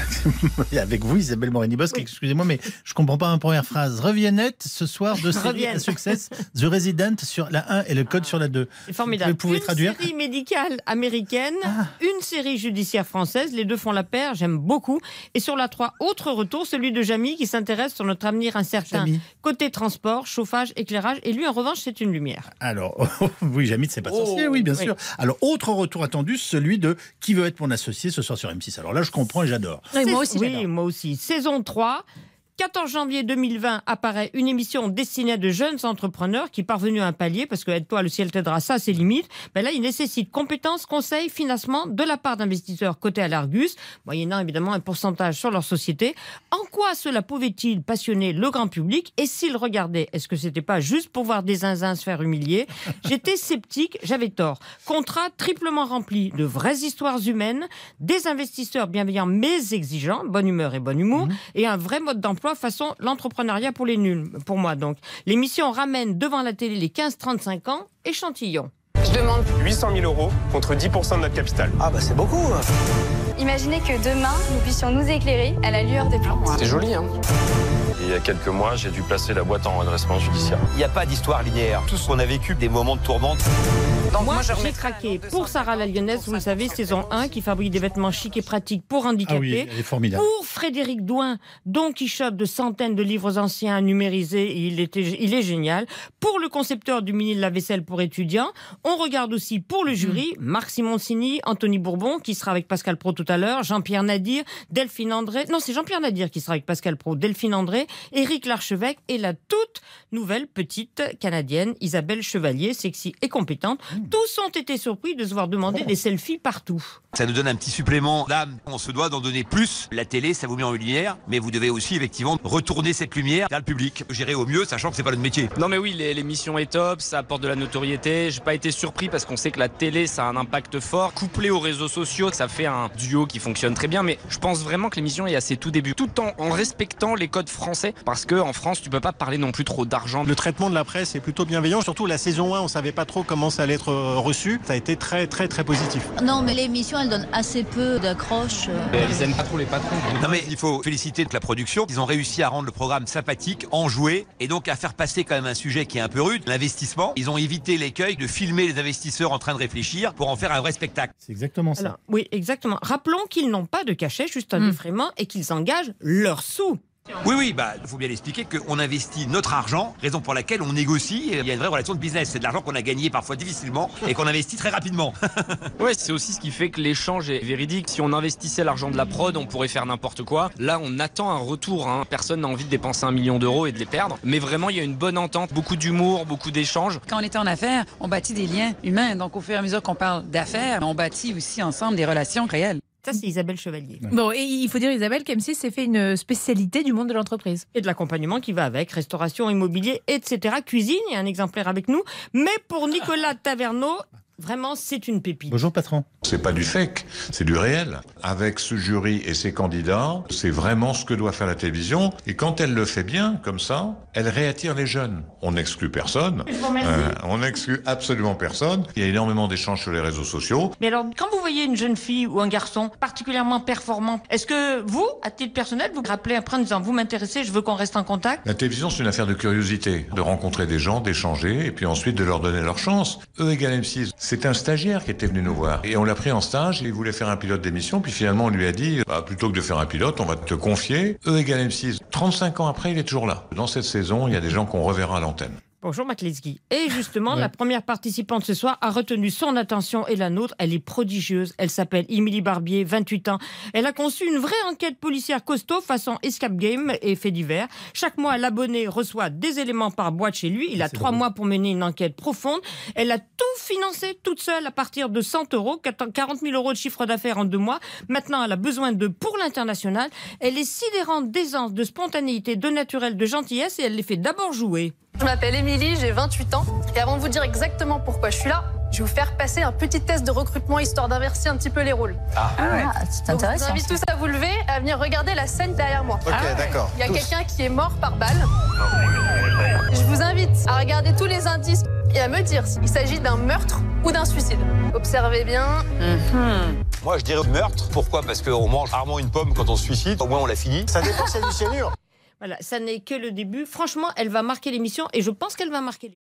Avec vous, Isabelle Morini-Bosque, excusez-moi, mais je comprends pas ma première phrase. Reviennette ce soir de série à Success, The Resident sur la 1 et le code sur la 2. C'est formidable. Vous pouvez une traduire série médicale américaine, Ah. une série judiciaire française, les deux font la paire, j'aime beaucoup. Et sur la 3, autre retour, celui de Jamy qui s'intéresse sur notre avenir incertain. Côté transport, chauffage, éclairage, et lui en revanche c'est une lumière. Alors, oui, Jamie, c'est pas Oh, sorcier, oui, bien oui. sûr. Alors, autre retour attendu, celui de Qui veut être mon associé ce soir sur M6. Alors là, je comprends et j'adore. Oui, moi aussi, Oui, moi aussi. Saison 3. 14 janvier 2020 apparaît une émission destinée à de jeunes entrepreneurs qui, parvenus à un palier, parce que aide-toi, le ciel t'aidera, ça, c'est limite, ben là, il nécessite compétences, conseils, financement de la part d'investisseurs cotés à l'Argus, moyennant évidemment un pourcentage sur leur société. En quoi cela pouvait-il passionner le grand public? Et s'ils regardaient, est-ce que c'était pas juste pour voir des zinzins se faire humilier? J'étais sceptique, j'avais tort. Contrat triplement rempli de vraies histoires humaines, des investisseurs bienveillants mais exigeants, bonne humeur et bon humour, et un vrai mode d'emploi façon l'entrepreneuriat pour les nuls, pour moi donc. L'émission ramène devant la télé les 15-35 ans, échantillon. Je demande 800 000 euros contre 10% de notre capital. Ah bah c'est beaucoup. Imaginez que demain, nous puissions nous éclairer à la lueur des plantes. C'est joli, hein Il y a quelques mois, j'ai dû placer la boîte en redressement judiciaire. Il n'y a pas d'histoire linéaire. Tout ce qu'on a vécu, des moments de tourmente. moi, j'ai craqué pour Sarah la Lyonnaise, vous le savez, saison 1, qui fabrique des vêtements chics et pratiques pour Ah handicapés. oui, elle est formidable. Pour Frédéric Douin, Don Quichotte de centaines de livres anciens à numériser, il, était, il est génial. Pour le concepteur du mini lave-vaisselle pour étudiants, on regarde aussi pour le jury Marc Simoncini, Anthony Bourbon, qui sera avec Pascal Pro tout à l'heure, Jean-Pierre Nadir, Delphine André, non c'est Jean-Pierre Nadir qui sera avec Pascal Pro, Delphine André, Éric Larchevêque et la toute nouvelle petite canadienne Isabelle Chevalier, sexy et compétente. Tous ont été surpris de se voir demander des selfies partout. Ça nous donne un petit supplément d'âme. On se doit d'en donner plus. La télé, ça vous met en lumière, mais vous devez aussi effectivement retourner cette lumière vers le public. Gérer au mieux, sachant que c'est pas notre métier. Non mais oui, les- l'émission est top, ça apporte de la notoriété. J'ai pas été surpris parce qu'on sait que la télé, ça a un impact fort. Couplé aux réseaux sociaux, ça fait un duo qui fonctionne très bien. Mais je pense vraiment que l'émission est à ses tout débuts, tout en, en respectant les codes français, parce que en France, tu peux pas parler non plus trop d'argent. Le traitement de la presse est plutôt bienveillant. Surtout la saison 1, on savait pas trop comment ça allait être euh, reçu. Ça a été très très très positif. Non, mais l'émission, elle donne assez peu d'accroche. Ils aiment pas trop les patrons. Non mais il faut féliciter toute la production. Ils ont réussi à rendre le programme sympathique, enjoué, et donc à faire passer quand même un sujet qui est un peu rude, l'investissement. Ils ont évité l'écueil de filmer les investisseurs en train de réfléchir pour en faire un vrai spectacle. C'est exactement ça. Alors, oui, exactement. Rappelons qu'ils n'ont pas de cachet, juste un défraiement, et qu'ils engagent leurs sous. Oui, oui, bah, faut bien expliquer qu'on investit notre argent, raison pour laquelle on négocie. et Il y a une vraie relation de business. C'est de l'argent qu'on a gagné parfois difficilement et qu'on investit très rapidement. Ouais, c'est aussi ce qui fait que l'échange est véridique. Si on investissait l'argent de la prod, on pourrait faire n'importe quoi. Là, on attend un retour. hein. Personne n'a envie de dépenser un million d'euros et de les perdre. Mais vraiment, il y a une bonne entente, beaucoup d'humour, beaucoup d'échanges. Quand on est en affaires, on bâtit des liens humains. Donc, au fur et à mesure qu'on parle d'affaires, on bâtit aussi ensemble des relations réelles. Ça, c'est Isabelle Chevalier. Bon, et il faut dire, Isabelle, qu'M6 s'est fait une spécialité du monde de l'entreprise. Et de l'accompagnement qui va avec, restauration, immobilier, etc. Cuisine, il y a un exemplaire avec nous. Mais pour Nicolas Taverneau, vraiment, c'est une pépite. Bonjour patron. C'est pas du fake, c'est du réel. Avec ce jury et ses candidats, c'est vraiment ce que doit faire la télévision. Et quand elle le fait bien, comme ça, elle réattire les jeunes. On n'exclut personne. Euh, on n'exclut absolument personne. Il y a énormément d'échanges sur les réseaux sociaux. Mais alors, quand vous voyez une jeune fille ou un garçon particulièrement performant, est-ce que vous, à titre personnel, vous vous rappelez après en disant vous m'intéressez, je veux qu'on reste en contact? La télévision, c'est une affaire de curiosité, de rencontrer des gens, d'échanger, et puis ensuite de leur donner leur chance. E égale M6, c'est un stagiaire qui était venu nous voir. Et on l'a pris en stage, il voulait faire un pilote d'émission, puis finalement on lui a dit, bah, plutôt que de faire un pilote, on va te confier E égale M6. 35 ans après, il est toujours là. Dans cette saison, il y a des gens qu'on reverra à l'antenne. Bonjour Maklitsky. Et justement, Ouais. la première participante ce soir a retenu son attention et la nôtre. Elle est prodigieuse. Elle s'appelle Émilie Barbier, 28 ans. Elle a conçu une vraie enquête policière costaud façon Escape Game et fait divers. Chaque mois, l'abonné reçoit des éléments par boîte chez lui. Il a trois mois pour mener une enquête profonde. Elle a tout financé toute seule à partir de 100 euros, 40 000 euros de chiffre d'affaires en deux mois. Maintenant, elle a besoin de pour l'international. Elle est sidérante d'aisance, de spontanéité, de naturel, de gentillesse et elle les fait d'abord jouer. Je m'appelle Émilie, j'ai 28 ans. Et avant de vous dire exactement pourquoi je suis là, je vais vous faire passer un petit test de recrutement histoire d'inverser un petit peu les rôles. Ah, ah ouais. ah c'est intéressant. Je vous hein. invite tous à vous lever, à venir regarder la scène derrière moi. Ok, ah d'accord. Il y a quelqu'un qui est mort par balle. Je vous invite à regarder tous les indices et à me dire s'il s'agit d'un meurtre ou d'un suicide. Observez bien. Mhm. Moi, je dirais meurtre. Pourquoi? Parce qu'on mange rarement une pomme quand on se suicide. Au moins, on l'a fini. Ça dépend, c'est du cyanure. Voilà, ça n'est que le début. Franchement, elle va marquer l'émission et je pense qu'elle va marquer.